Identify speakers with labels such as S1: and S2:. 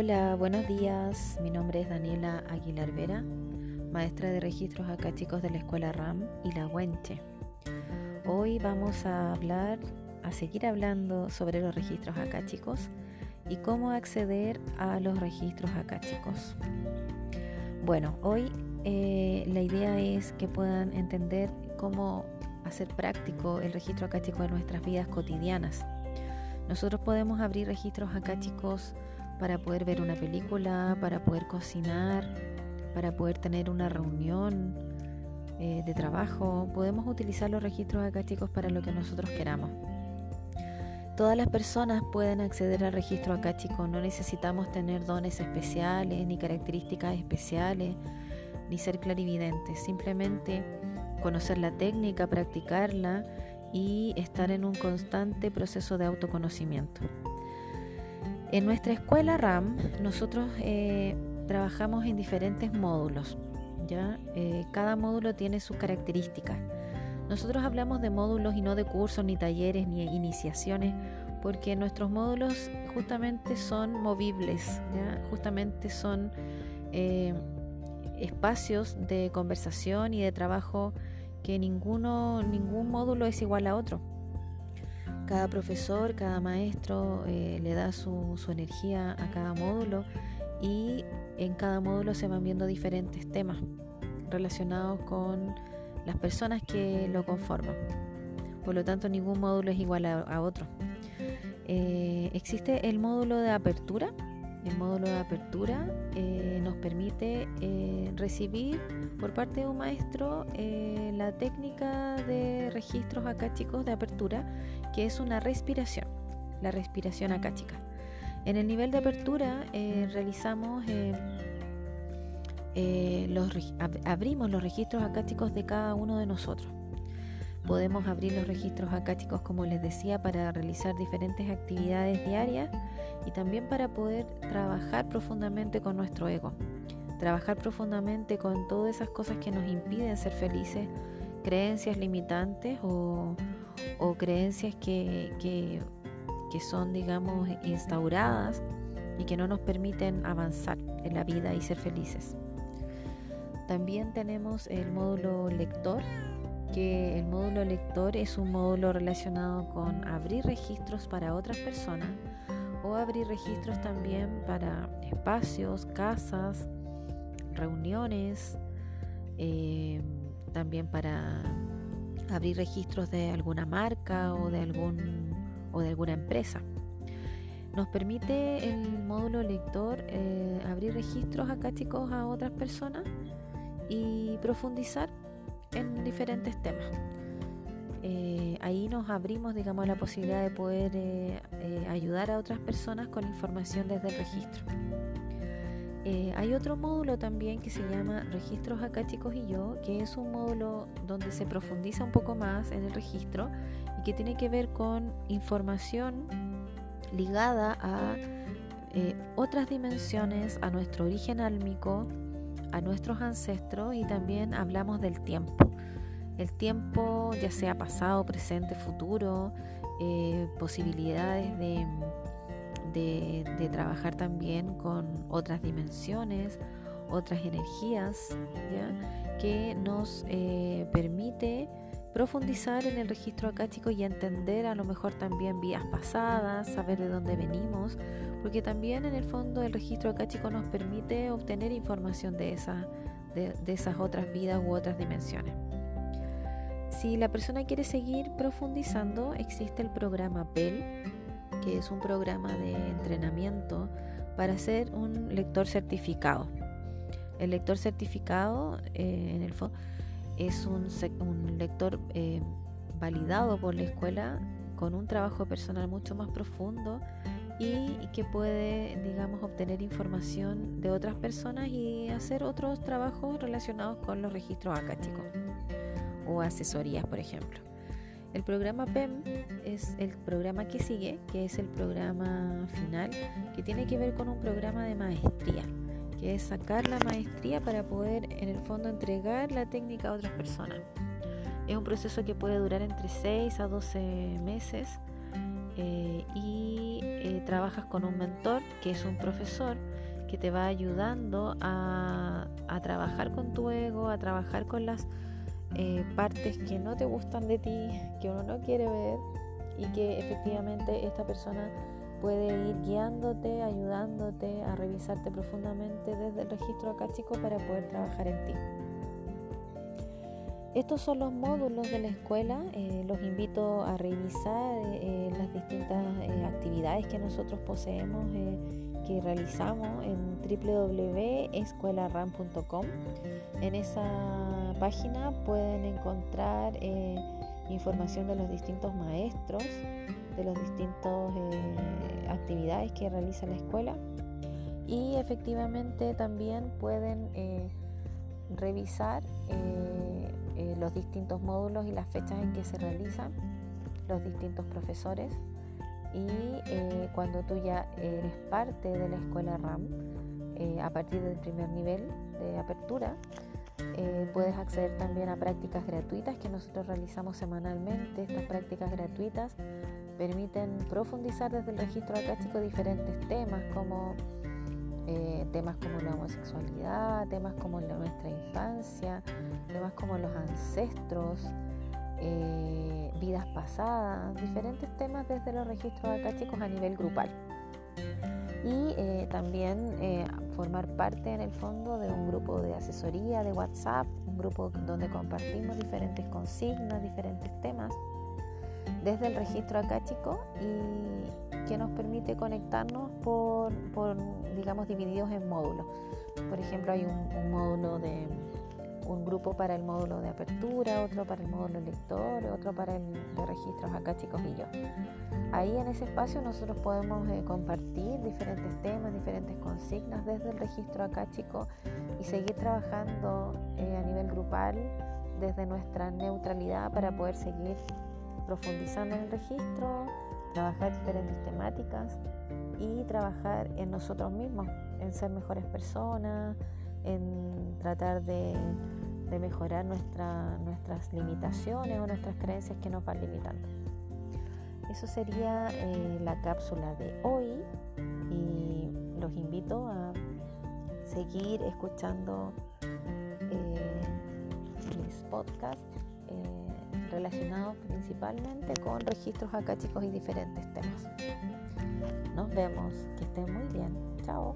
S1: Hola, buenos días. Mi nombre es Daniela Aguilar Vera, maestra de registros acá chicos de la escuela RAM y la Huenche. Hoy vamos a hablar, a seguir hablando sobre los registros acá chicos y cómo acceder a los registros acá chicos. Bueno, hoy eh, la idea es que puedan entender cómo hacer práctico el registro acá chicos en nuestras vidas cotidianas. Nosotros podemos abrir registros acá chicos para poder ver una película, para poder cocinar, para poder tener una reunión eh, de trabajo. Podemos utilizar los registros acá chicos para lo que nosotros queramos. Todas las personas pueden acceder al registro acá chicos, no necesitamos tener dones especiales ni características especiales ni ser clarividentes, simplemente conocer la técnica, practicarla y estar en un constante proceso de autoconocimiento. En nuestra escuela RAM nosotros eh, trabajamos en diferentes módulos. ¿ya? Eh, cada módulo tiene sus características. Nosotros hablamos de módulos y no de cursos, ni talleres, ni iniciaciones, porque nuestros módulos justamente son movibles, justamente son eh, espacios de conversación y de trabajo que ninguno, ningún módulo es igual a otro. Cada profesor, cada maestro eh, le da su, energía a cada módulo y en cada módulo se van viendo diferentes temas relacionados con las personas que lo conforman. Por lo tanto, ningún módulo es igual a, otro. Eh, existe el módulo de apertura, el módulo de apertura eh, nos permite recibir por parte de un maestro la técnica de registros acáchicos de apertura, que es una respiración, la respiración acáchica. En el nivel de apertura realizamos los, abrimos los registros acáchicos de cada uno de nosotros. Podemos abrir los registros acáticos, como les decía, para realizar diferentes actividades diarias y también para poder trabajar profundamente con nuestro ego. Trabajar profundamente con todas esas cosas que nos impiden ser felices, creencias limitantes o, creencias que, son, digamos, instauradas y que no nos permiten avanzar en la vida y ser felices. También tenemos el módulo lector, que el módulo lector es un módulo relacionado con abrir registros para otras personas o abrir registros también para espacios, casas, reuniones, eh, también para abrir registros de alguna marca o de, algún, o de alguna empresa. Nos permite el módulo lector eh, abrir registros acá chicos a otras personas y profundizar en diferentes temas. Eh, ahí nos abrimos, digamos, la posibilidad de poder eh, eh, ayudar a otras personas con información desde el registro. Hay otro módulo también que se llama Registros acá chicos y yo, que es un módulo donde se profundiza un poco más en el registro y que tiene que ver con información ligada a otras dimensiones, a nuestro origen álmico, a nuestros ancestros y también hablamos del tiempo. El tiempo, ya sea pasado, presente, futuro, eh, posibilidades de, de, trabajar también con otras dimensiones, otras energías, que nos eh, permite profundizar en el registro acástico y entender a lo mejor también vías pasadas, saber de dónde venimos, porque también en el fondo el registro acástico nos permite obtener información de, esa, de, esas otras vidas u otras dimensiones. Si la persona quiere seguir profundizando, existe el programa PEL, que es un programa de entrenamiento para ser un lector certificado. El lector certificado, eh, en el fondo, es un, lector eh, validado por la escuela con un trabajo personal mucho más profundo y, que puede, digamos, obtener información de otras personas y hacer otros trabajos relacionados con los registros acásticos o asesorías, por ejemplo. El programa PEM es el programa que sigue, que es el programa final, que tiene que ver con un programa de maestría que es sacar la maestría para poder en el fondo entregar la técnica a otras personas. Es un proceso que puede durar entre 6 a 12 meses eh, y eh, trabajas con un mentor que es un profesor que te va ayudando a, trabajar con tu ego, a trabajar con las eh, partes que no te gustan de ti, que uno no quiere ver y que efectivamente esta persona puede ir guiándote, ayudándote a revisarte profundamente desde el registro acá chico para poder trabajar en ti. Estos son los módulos de la escuela. Eh, los invito a revisar eh, las distintas eh, actividades que nosotros poseemos, que realizamos en www.escuelaram.com. En esa página pueden encontrar información de los distintos maestros, de las distintas actividades que realiza la escuela y efectivamente también pueden revisar eh, los distintos módulos y las fechas en que se realizan, los distintos profesores. Y eh, cuando tú ya eres parte de la escuela RAM, eh, a partir del primer nivel de apertura, puedes acceder también a prácticas gratuitas que nosotros realizamos semanalmente. Estas prácticas gratuitas permiten profundizar desde el registro acástico diferentes temas como eh, temas como la homosexualidad, temas como la nuestra infancia, temas como los ancestros, eh, vidas pasadas, diferentes temas desde los registros acásticos a nivel grupal. Y eh, también formar parte en el fondo de un grupo de asesoría de WhatsApp, un grupo donde compartimos diferentes consignas, diferentes temas desde el registro acáchico y que nos permite conectarnos por, digamos, divididos en módulos. Por ejemplo, hay un, módulo de un grupo para el módulo de apertura, otro para el módulo lector, otro para el de registros acáchicos y yo. Ahí en ese espacio nosotros podemos eh, compartir diferentes temas, diferentes consignas desde el registro acáchico y seguir trabajando eh, a nivel grupal desde nuestra neutralidad para poder seguir profundizando en el registro, trabajar diferentes temáticas y trabajar en nosotros mismos, en ser mejores personas, en tratar de, mejorar nuestras limitaciones o nuestras creencias que nos van limitando. Eso sería eh, la cápsula de hoy y los invito a seguir escuchando eh, mis podcasts. Eh, relacionados principalmente con registros acáchicos y diferentes temas. Nos vemos, que estén muy bien. Chao.